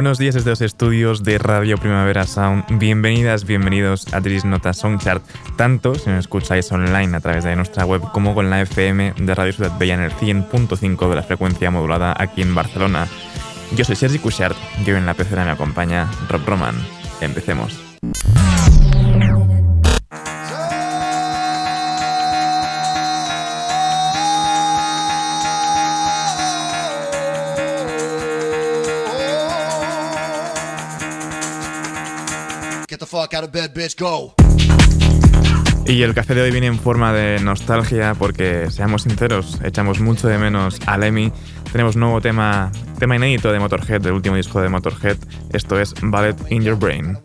Buenos días desde los estudios de Radio Primavera Sound. Bienvenidas, bienvenidos a Tris Nota Songchart, tanto si nos escucháis online a través de nuestra web como con la FM de Radio Ciudad Bella en el 100.5 de la frecuencia modulada aquí en Barcelona. Yo soy Sergi Cushart y hoy en la pecera me acompaña Rob Roman. Empecemos. Y el café de hoy viene en forma de nostalgia porque, seamos sinceros, echamos mucho de menos a Lemmy. Tenemos nuevo tema, tema inédito de Motorhead, del último disco de Motorhead. Esto es Ballet in Your Brain.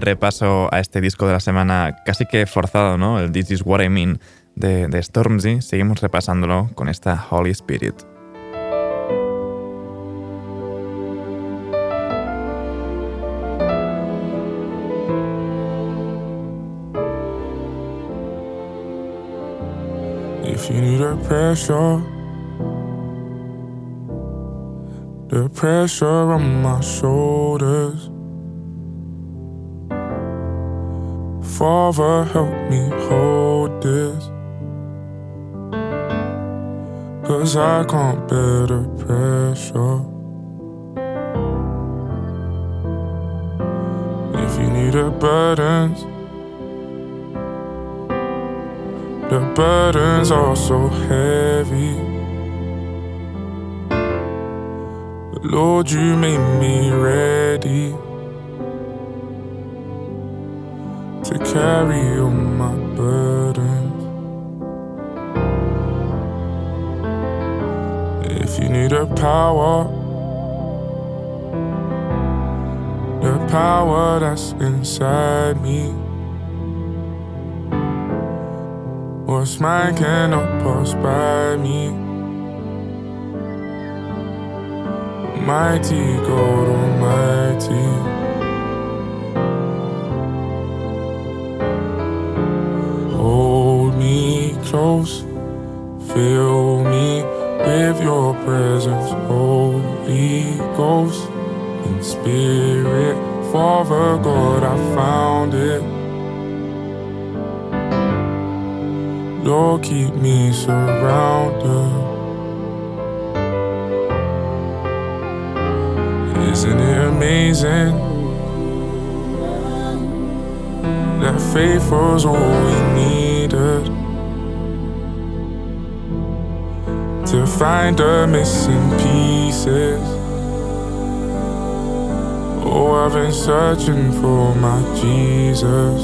Repaso a este disco de la semana, casi que forzado, ¿no? El This Is What I Mean de, Stormzy. Seguimos repasándolo con esta Holy Spirit. If you need a pressure, the pressure on. Father, help me hold this. Cause I can't bear the pressure. If you need a burdens, the burdens are so heavy. Lord, you made me ready to carry all my burdens. If you need a power, the power that's inside me. What's mine cannot pass by me. Mighty God Almighty. Close, fill me with your presence, Holy Ghost, in spirit. Father God, I found it. Lord, keep me surrounded. Isn't it amazing that faith was all we needed find the missing pieces? Oh, I've been searching for my Jesus.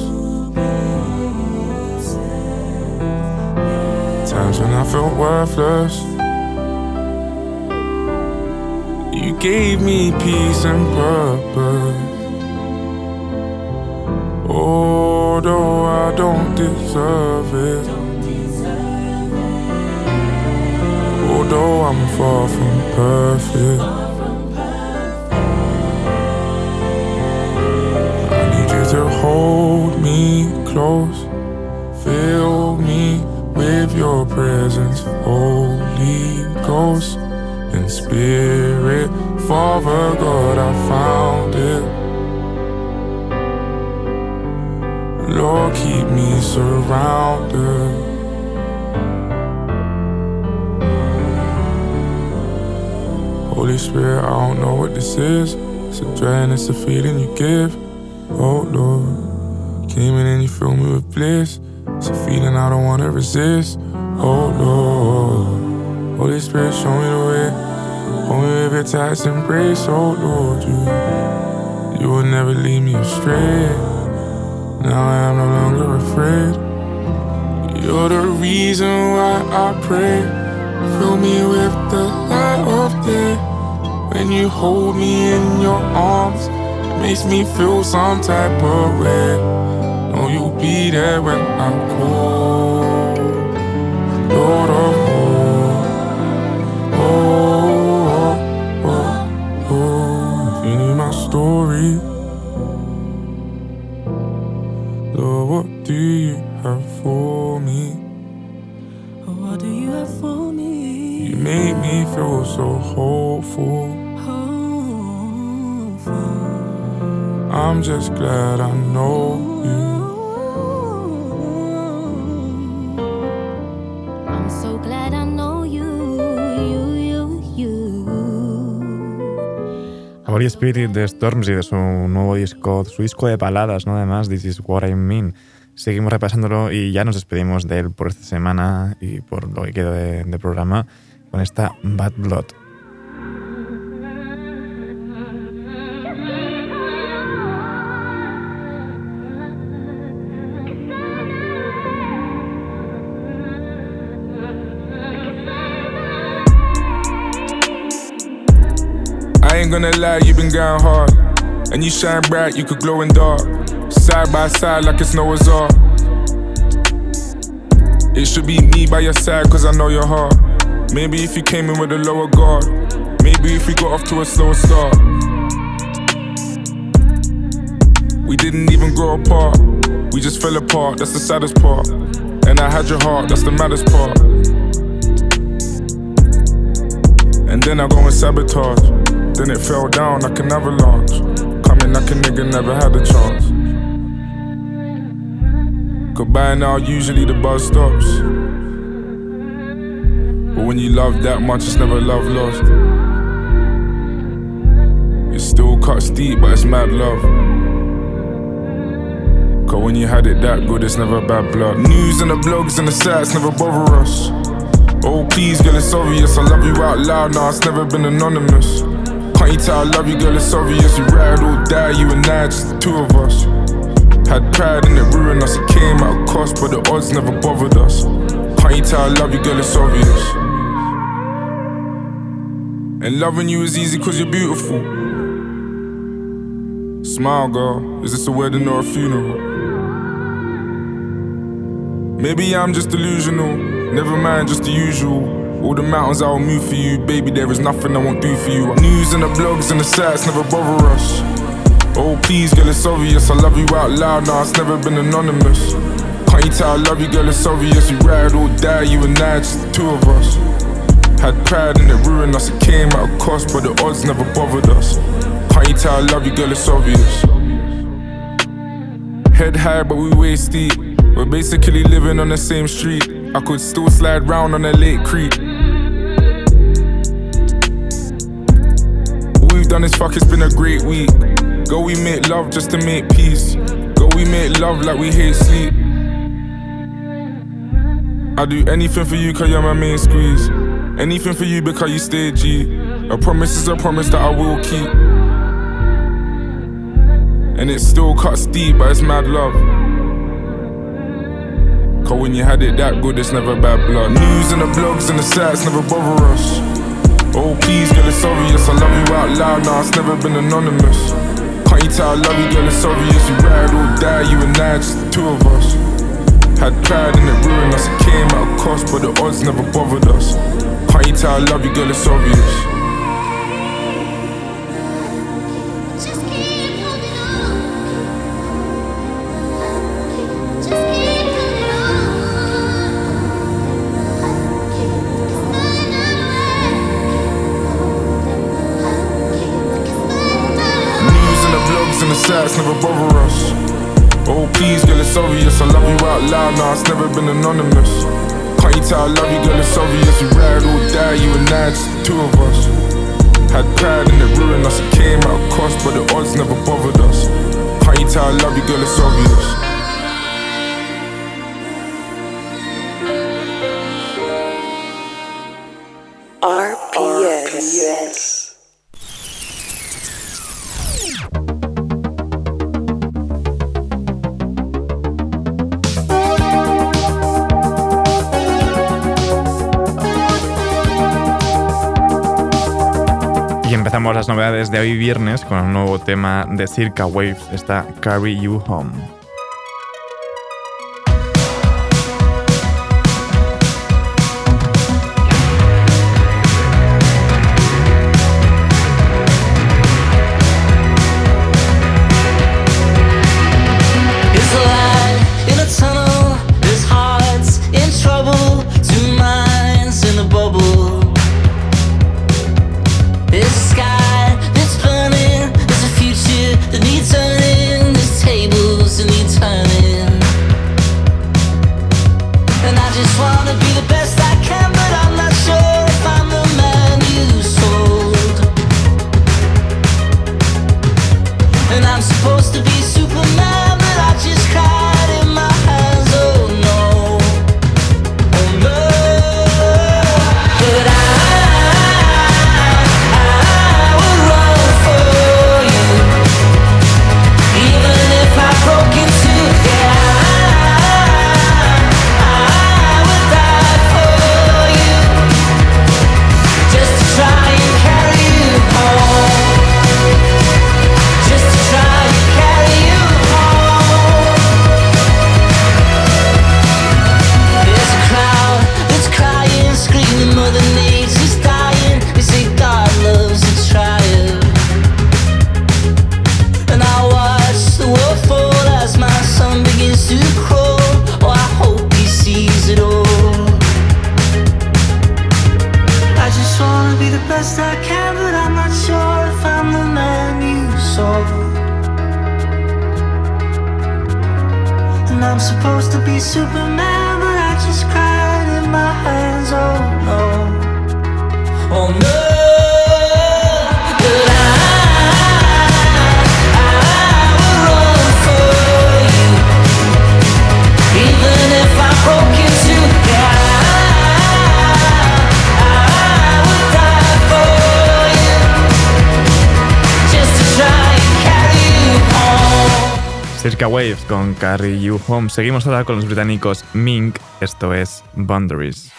Times when I felt worthless. You gave me peace and purpose. Although I don't deserve it. Although I'm far from perfect. I need you to hold me close. Fill me with your presence, Holy Ghost and Spirit. Father God, I found it. Lord, keep me surrounded. Holy Spirit, I don't know what this is. It's a dread, it's a feeling you give. Oh Lord, came in and you fill me with bliss. It's a feeling I don't wanna resist. Oh Lord, Holy Spirit, show me the way. Hold me with your tight embrace. Oh Lord, you, you will never lead me astray. Now I am no longer afraid. You're the reason why I pray. Fill me with the light of day. When you hold me in your arms, makes me feel some type of way. Know you'll be there when I'm cold. Lord of all. Oh, oh, oh, oh. If you knew my story, Lord, what do I'm just glad I know you. I'm so glad I know you, you, you, you. Holy Spirit de Stormzy de su nuevo disco, su disco de baladas, ¿no? Además, This is what I mean. Seguimos repasándolo y ya nos despedimos de él por esta semana y por lo que queda de, de programa con esta Bad Blood. Ain't gonna lie, you been going hard. And you shine bright, you could glow in dark. Side by side like it's Noah's Ark. It should be me by your side, cause I know your heart. Maybe if you came in with a lower guard. Maybe if we got off to a slower start. We didn't even grow apart. We just fell apart, that's the saddest part. And I had your heart, that's the maddest part. And then I go and sabotage. Then it fell down like an avalanche. Coming like a nigga never had a chance. Goodbye now, usually the buzz stops. But when you love that much, it's never love lost. It still cuts deep, but it's mad love. Cause when you had it that good, it's never bad blood. News and the blogs and the sites never bother us. Oh, please, girl, it's obvious. I love you out loud now, it's never been anonymous. You tell I love you, girl, it's obvious. You ride or die, you and I, just the two of us. Had pride and it ruined us, it came at a cost, but the odds never bothered us. You tell I love you, girl, it's obvious. And loving you is easy cause you're beautiful. Smile, girl, is this a wedding or a funeral? Maybe I'm just delusional. Never mind, just the usual. All the mountains I will move for you, baby. There is nothing I won't do for you. News and the blogs and the sites never bother us. Oh, please, girl, it's obvious. I love you out loud now, it's never been anonymous. Can't you tell I love you, girl, it's obvious. You ride or die, you and I, just the two of us. Had pride and it ruined us, it came at a cost, but the odds never bothered us. Can't you tell I love you, girl, it's obvious. Head high, but we waist deep. We're basically living on the same street. I could still slide round on a late creek. Done is fuck, it's been a great week. Go, we make love just to make peace. Go, we make love like we hate sleep. I do anything for you cause you're my main squeeze. Anything for you because you stay G. A promise is a promise that I will keep. And it still cuts deep, but it's mad love. Cause when you had it that good, it's never bad blood. News and the blogs and the sites never bother us. Oh, please, girl, it's obvious. I love you out loud now, it's never been anonymous. Can't you tell I love you, girl, it's obvious. You ride or die, you and I, just the two of us. Had pride and it ruined us, it came at a cost, but the odds never bothered us. Can't you tell I love you, girl, it's obvious. It's obvious. I love you out loud now, it's never been anonymous. Can't you tell I love you, girl, it's obvious. You ride or die, you and I, just the two of us. Had pride and it ruined us, it came a cost, but the odds never bothered us. Can't you tell I love you, girl, it's obvious. Las novedades de hoy viernes con un nuevo tema de Circa Waves, está Carry You Home. Waves con Carrie You Home. Seguimos ahora con los británicos Mink, esto es Boundaries.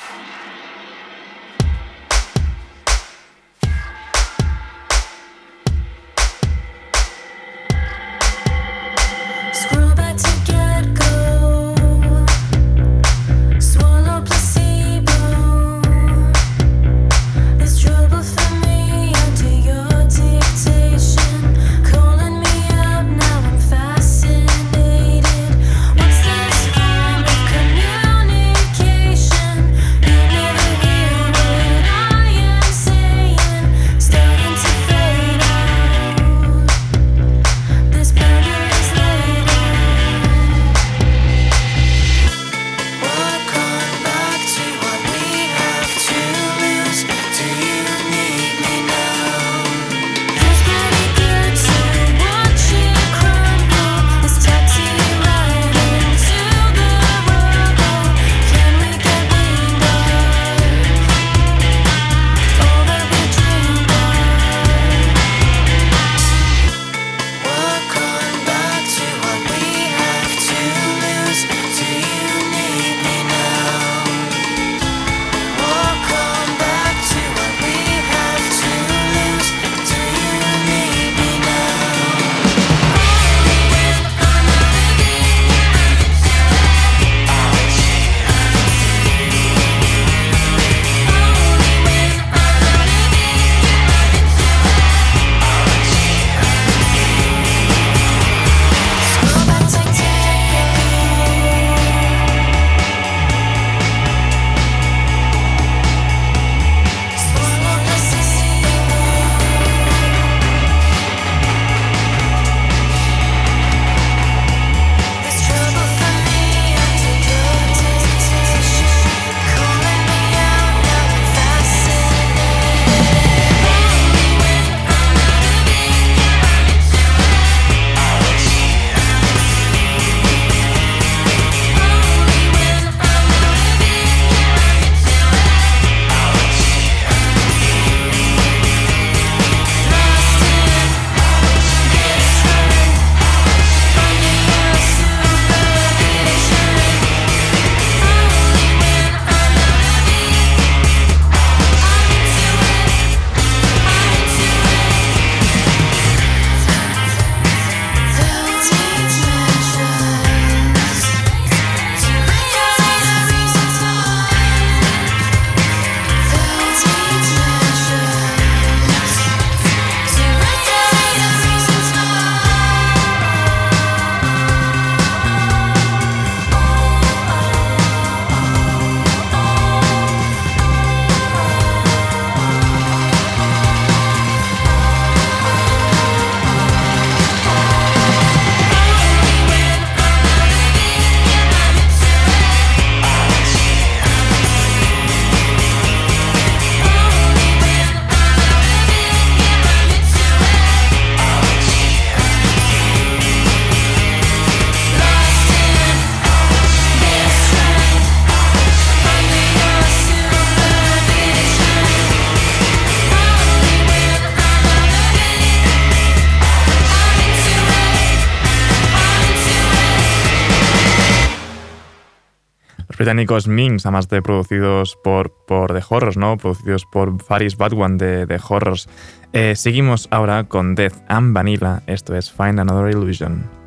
británicos Minx, además de producidos por, por The Horrors, ¿no? Producidos por Faris Badwan de The Horrors. Eh, seguimos ahora con Death and Vanilla. Esto es Find Another Illusion.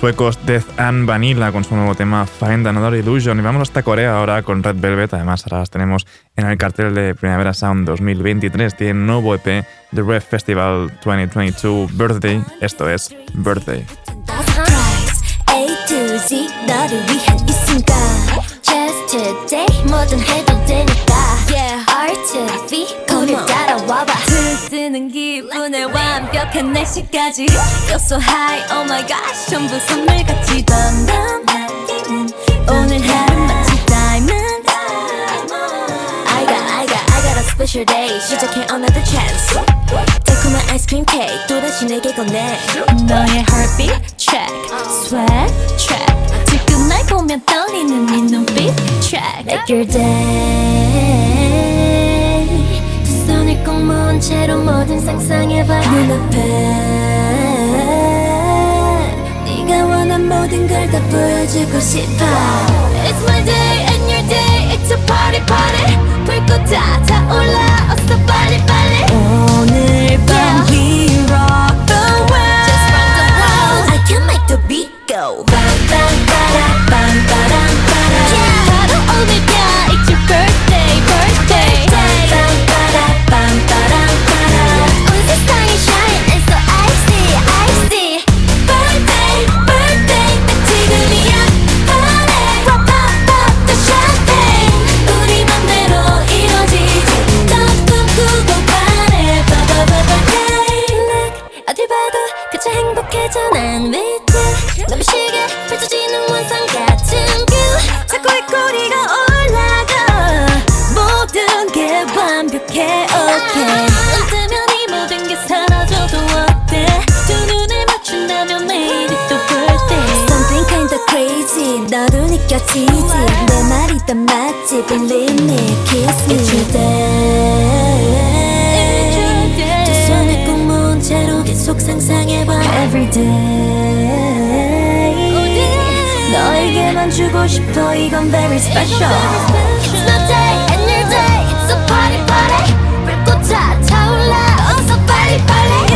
Suecos Death and Vanilla con su nuevo tema Find Another Illusion. Y vamos hasta Corea ahora con Red Velvet. Además, ahora las tenemos en el cartel de Primavera Sound 2023. Tienen nuevo EP The Red Festival 2022 Birthday. Esto es Birthday. 완벽한 날씨까지 Feel so high, oh my gosh 전부 선물같이 덤덤 오늘 하루 마치 diamond I got I got I got a special day 시작해 another chance 달콤한 아이스크림 케이크 또다시 내게 건네 너의 heartbeat check sweat check 지금 날 보면 떨리는 네 눈빛 check Make your day 두 모은 채로 뭐든 상상해봐 눈앞에 네가 원한 모든 걸 다 보여주고 싶어 It's my day and your day It's a party party 불꽃 다 타올라 어서 빨리 빨리 오늘 밤 we rock the world Just rock the world I can make the beat go day 너에게만 주고 싶어 이건 very special It's my day and your day It's a party party 불꽃 다 타올라 어서 빨리 빨리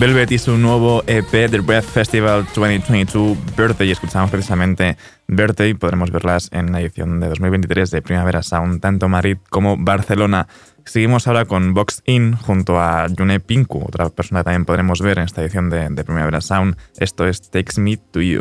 Velvet y su nuevo EP The Breath Festival 2022 Birthday. Escuchamos precisamente Birthday. Podremos verlas en la edición de 2023 de Primavera Sound, tanto Madrid como Barcelona. Seguimos ahora con Box In junto a June Pinku, otra persona que también podremos ver en esta edición de, de Primavera Sound. Esto es Takes Me to You.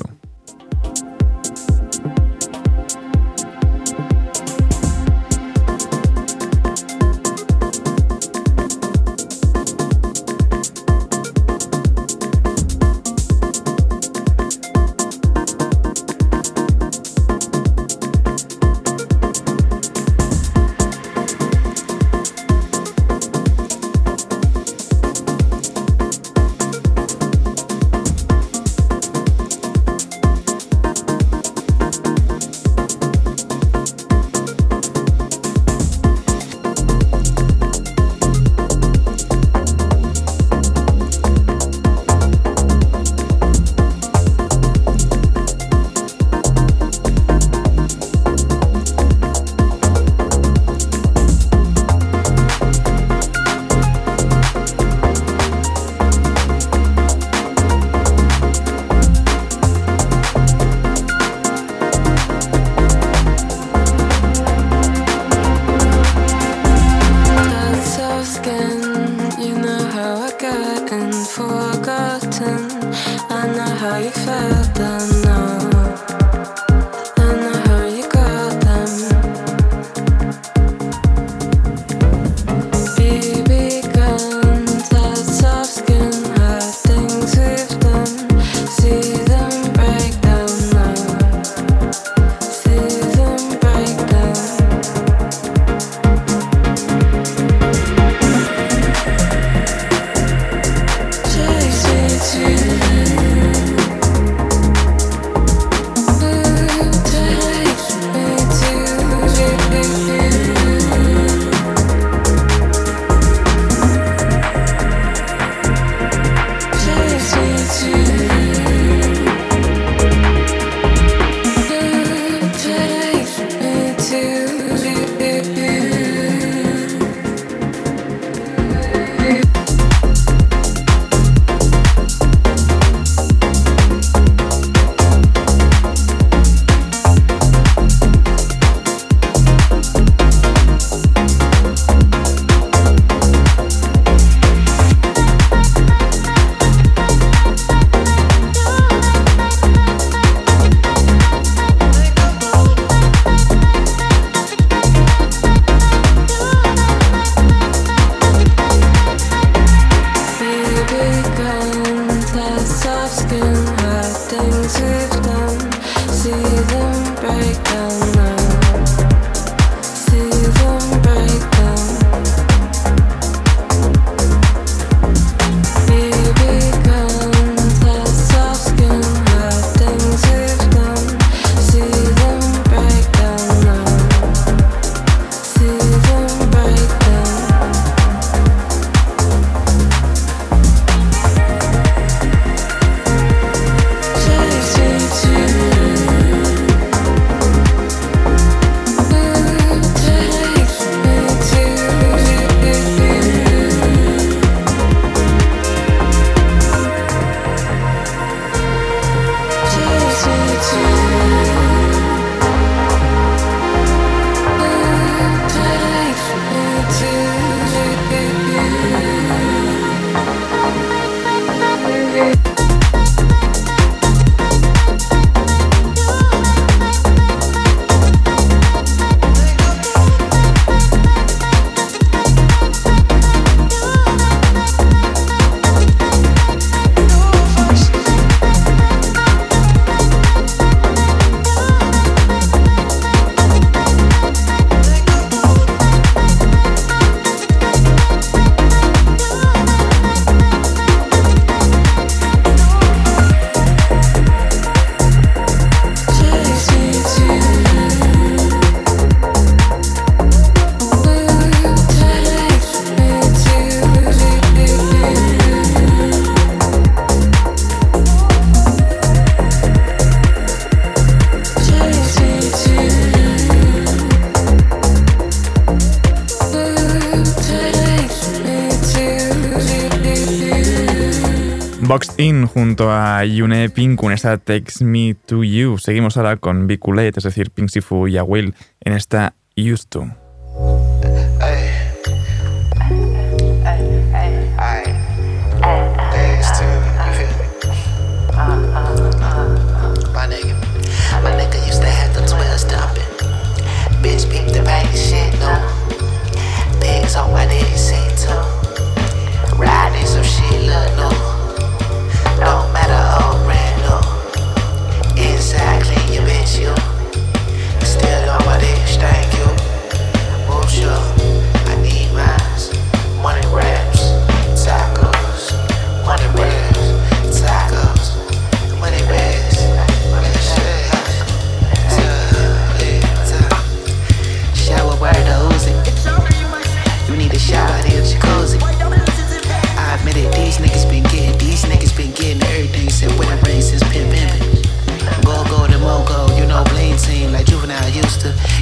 In junto a Yune Pink con esta Takes Me to You. Seguimos ahora con Biculate, es decir, Pink Sifu y Will en esta Used to.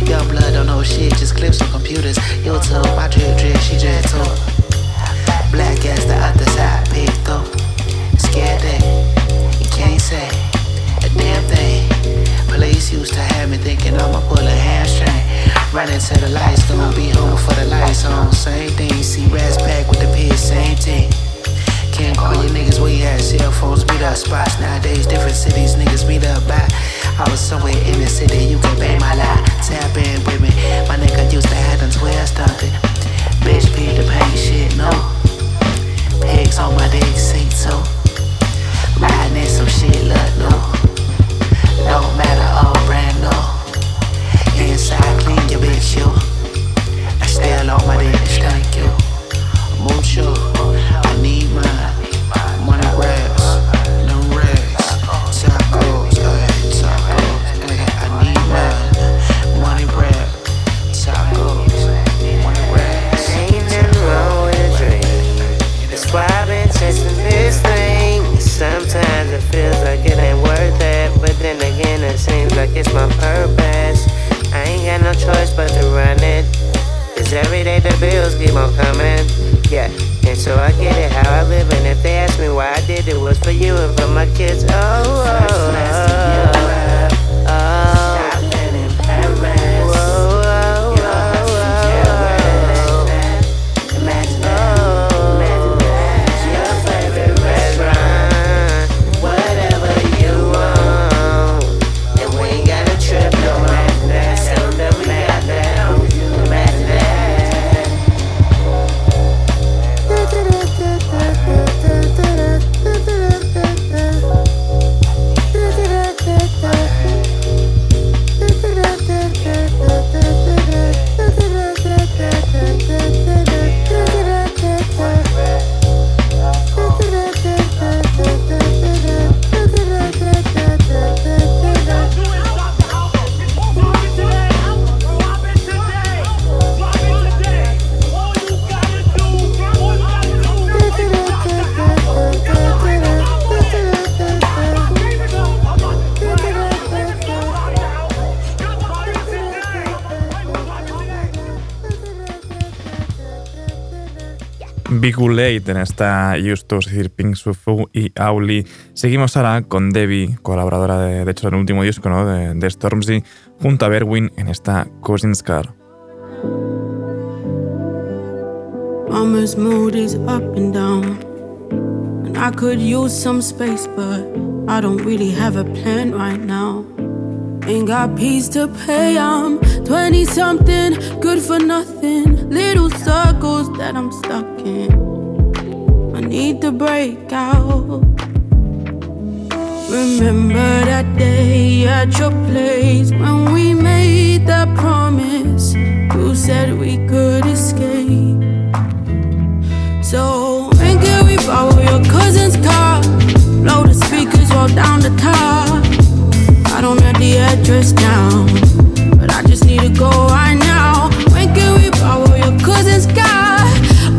Young blood don't know shit, just clips on computers. YouTube, my drip drip, she drip too. Black as the other side, big though. Scared that you can't say a damn thing. Police used to have me thinking I'ma pull a hamstring. Running to the lights, gonna be home before the lights on. Same thing, see rats back with the pigs, same thing. Can't call your niggas you at. Cell phones meet up spots. Nowadays, different cities, niggas meet Biculate en esta Justus, es decir, Pink Sufu y Auli. Seguimos ahora con Debbie, colaboradora de, de hecho del último disco ¿no? de, de Stormzy, junto a Berwin en esta Cousin's Car. Mama's mood is up and down. And I could use some space, but I don't really have a plan right now. Ain't got peace to pay, I'm 20 something, good for nothing. Little circles that I'm stuck in. I need to break out. Remember that day at your place when we made that promise. You said we could escape. So can we borrow your cousin's car? Blow the speakers all down the top. I don't have the address down, but I just need to go right now. When can we borrow your cousin's car?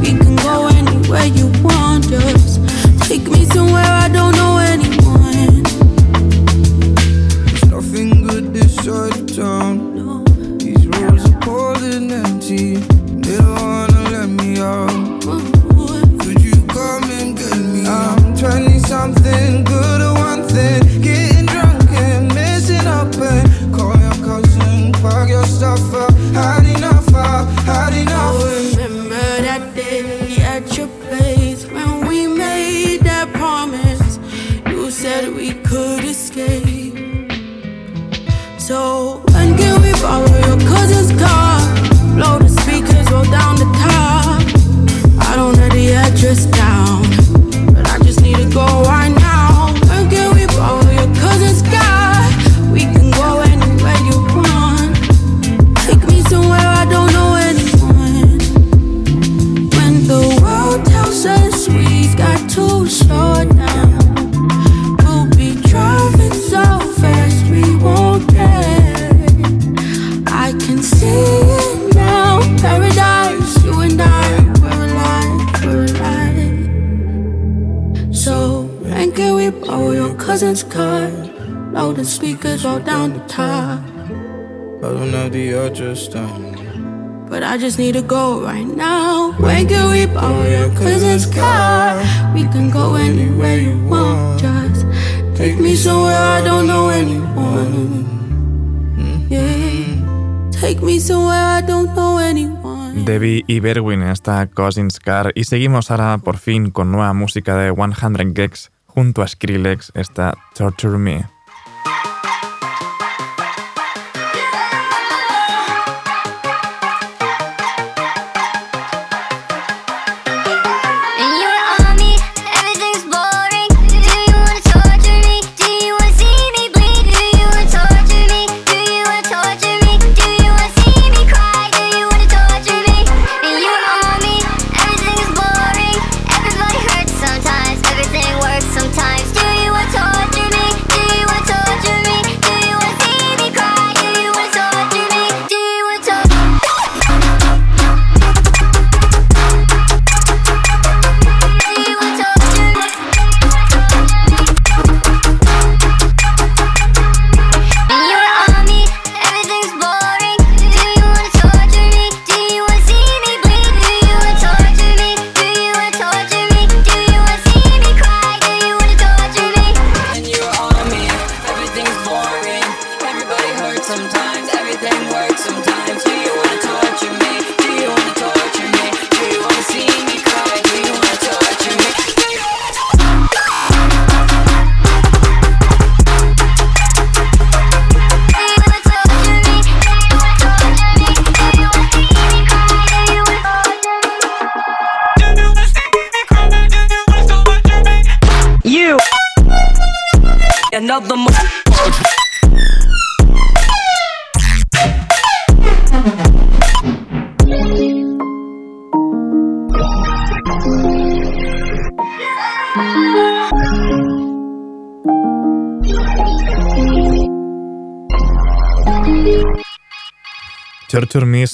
We can go anywhere you want So when can we borrow your cousin's car? Blow the speakers, roll down the top. I don't have the address down, the speakers, roll down the top. I don't have the address down. But I just need to go right now. When can we borrow your cousin's car? We can go anywhere you want. Just take me somewhere I don't know anyone. Yeah. Take me somewhere I don't know anyone. Debbie y Berwin en esta Cousins Car y seguimos ahora por fin con nueva música de 100 Gex junto a Skrillex, esta Torture Me.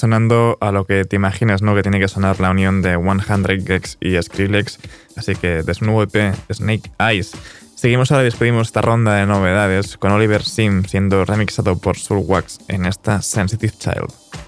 Sonando a lo que te imaginas, ¿no? Que tiene que sonar la unión de 100 Gex y Skrillex. Así que de su nuevo EP, Snake Eyes. Seguimos ahora y despedimos esta ronda de novedades con Oliver Sim siendo remixado por Soulwax en esta Sensitive Child.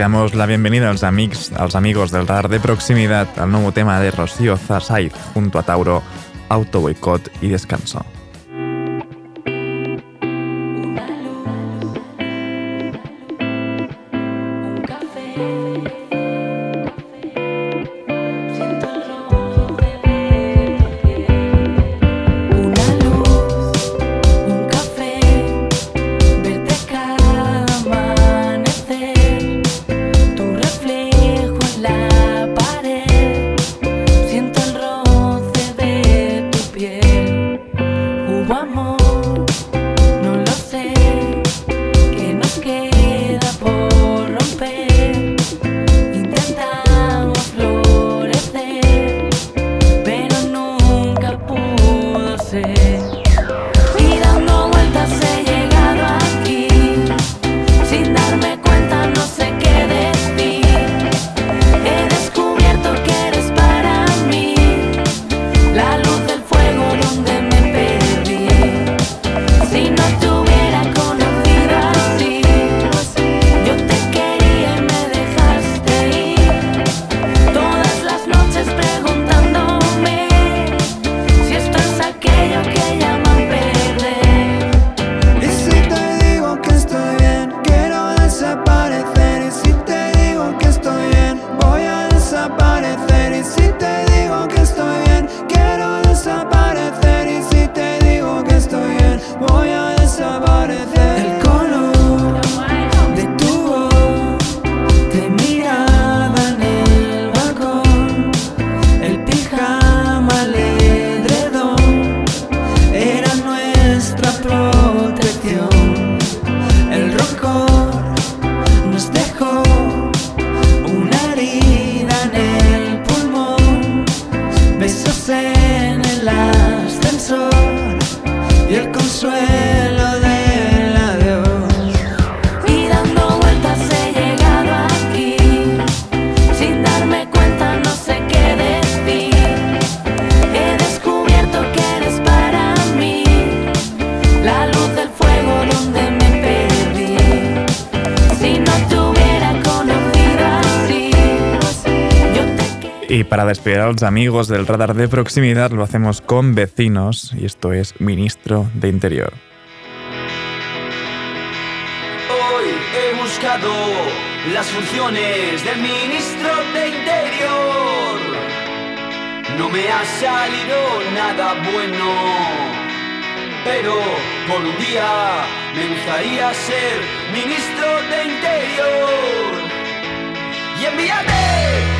damos la bienvenida als amics, als amigos del radar de proximidad, al nuevo tema de Rocío Zasaiz junto a Tauro, Autoboicot y Descanso. Despedir a los amigos del radar de proximidad lo hacemos con vecinos y esto es Ministro de Interior. Hoy he buscado las funciones del Ministro de Interior. No me ha salido nada bueno, pero por un día me gustaría ser Ministro de Interior. Y envíame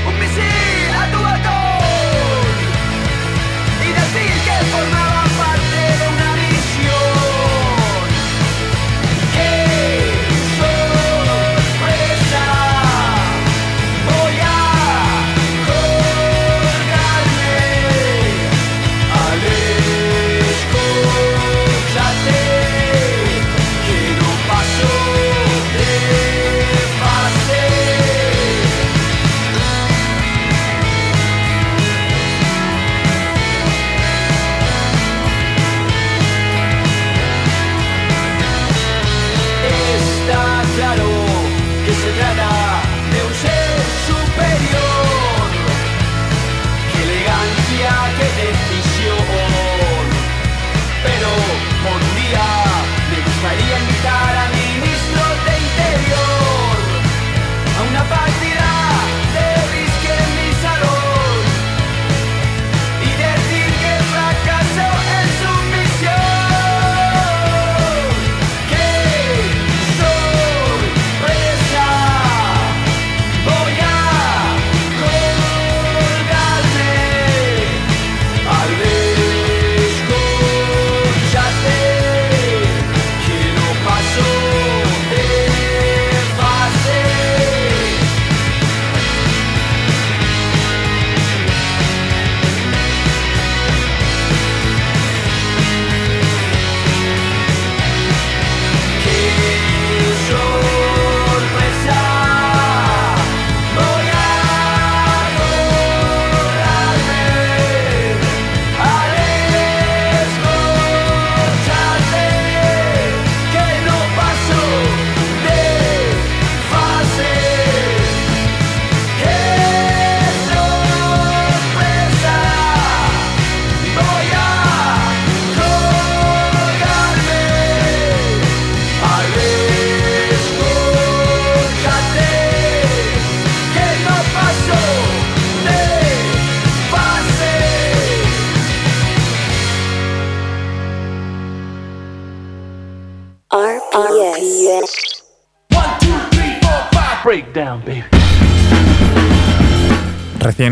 for my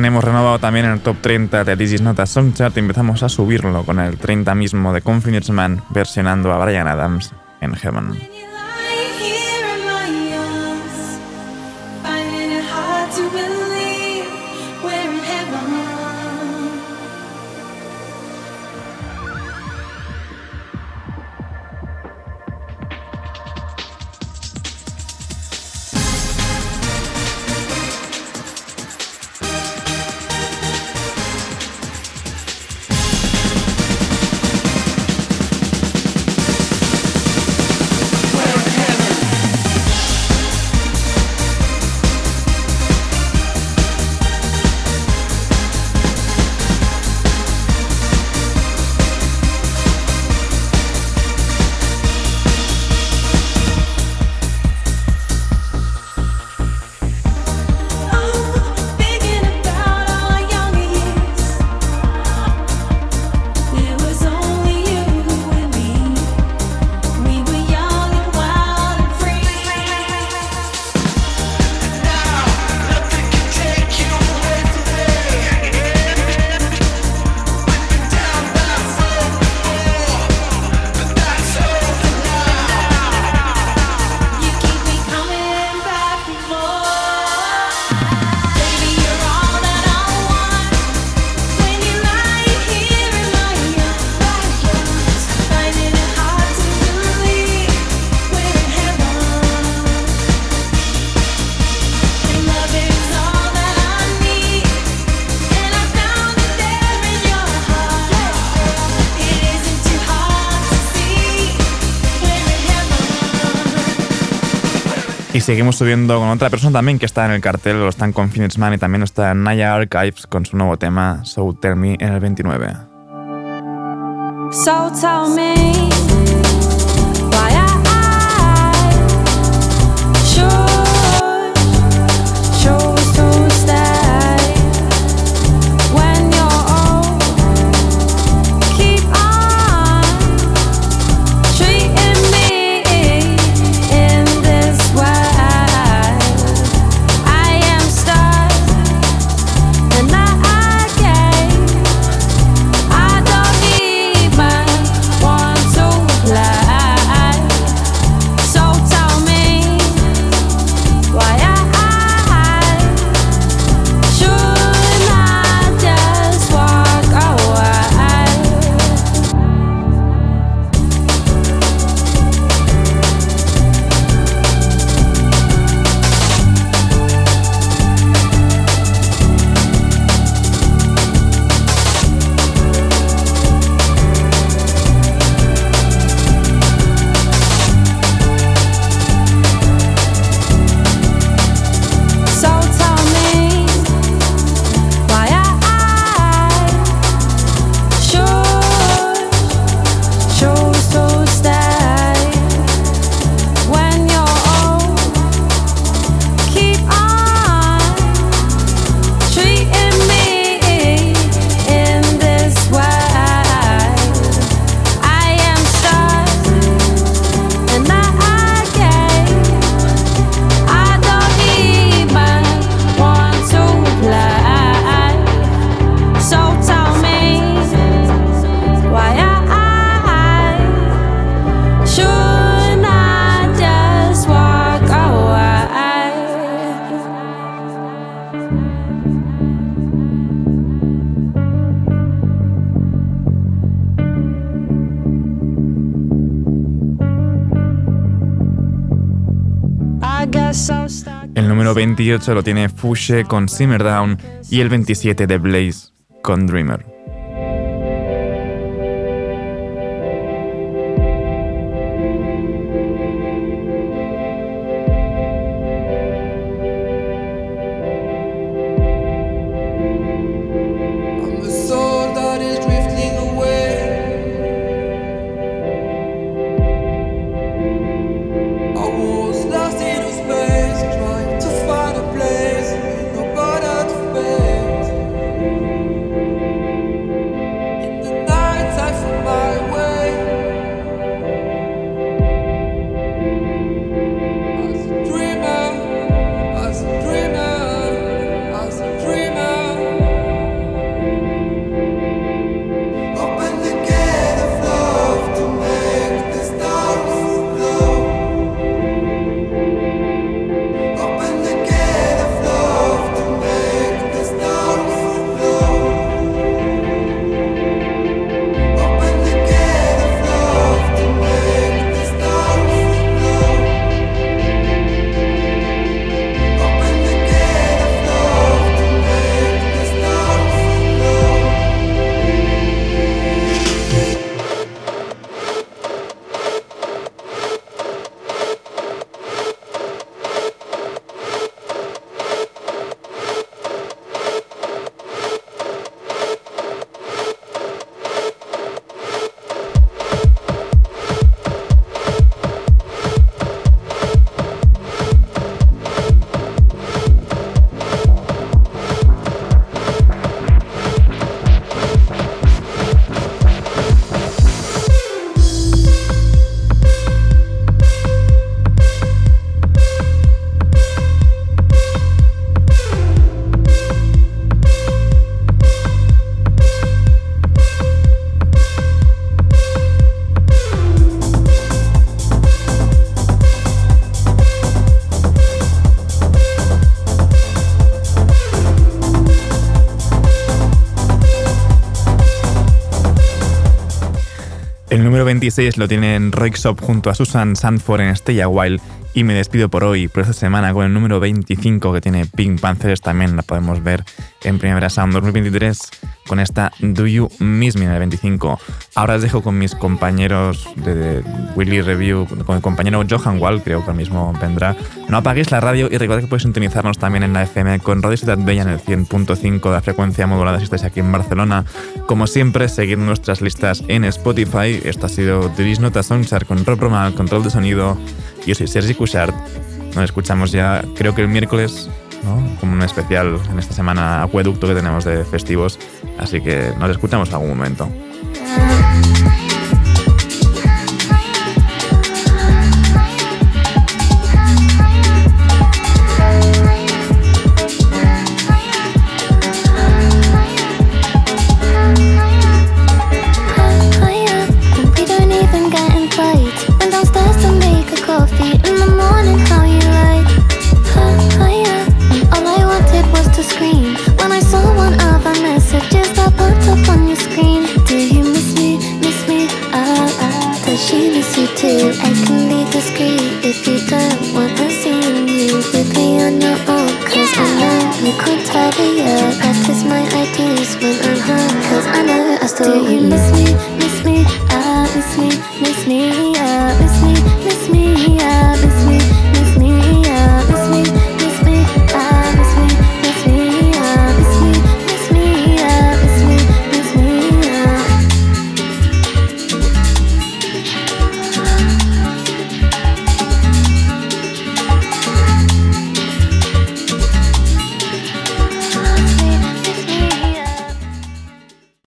tenemos renovado también el top 30 de This Is Not a Song Chart y empezamos a subirlo con el 30 mismo de Confidence Man versionando a Brian Adams en Heaven. seguimos subiendo con otra persona también que está en el cartel, lo están con Phoenix Man y también está en Naya Archives con su nuevo tema So Tell Me en el 29. So tell me. 28 lo tiene Fushe con Simmerdown y el 27 de Blaze con Dreamer. 26 lo tiene en Roixop junto a Susan Sanford en Stay a While. Y me despido por hoy, por esta semana, con el número 25 que tiene Pink Panthers, también la podemos ver en Primavera Sound 2023 con esta Do You Miss Me el 25. Ahora os dejo con mis compañeros de, de Willy Review, con el compañero Johan Wall, creo que el mismo vendrá. No apaguéis la radio y recordad que podéis sintonizarnos también en la FM con Radio Ciudad Bella en el 100.5 de la frecuencia modulada si estáis aquí en Barcelona. Como siempre, seguid nuestras listas en Spotify. Esto ha sido Dries Nota con Rob Roma al control de sonido. Yo soy Sergi Cushart. Nos escuchamos ya, creo que el miércoles, como un especial en esta semana acueducto que tenemos de festivos. Así que nos escuchamos en algún momento. Me?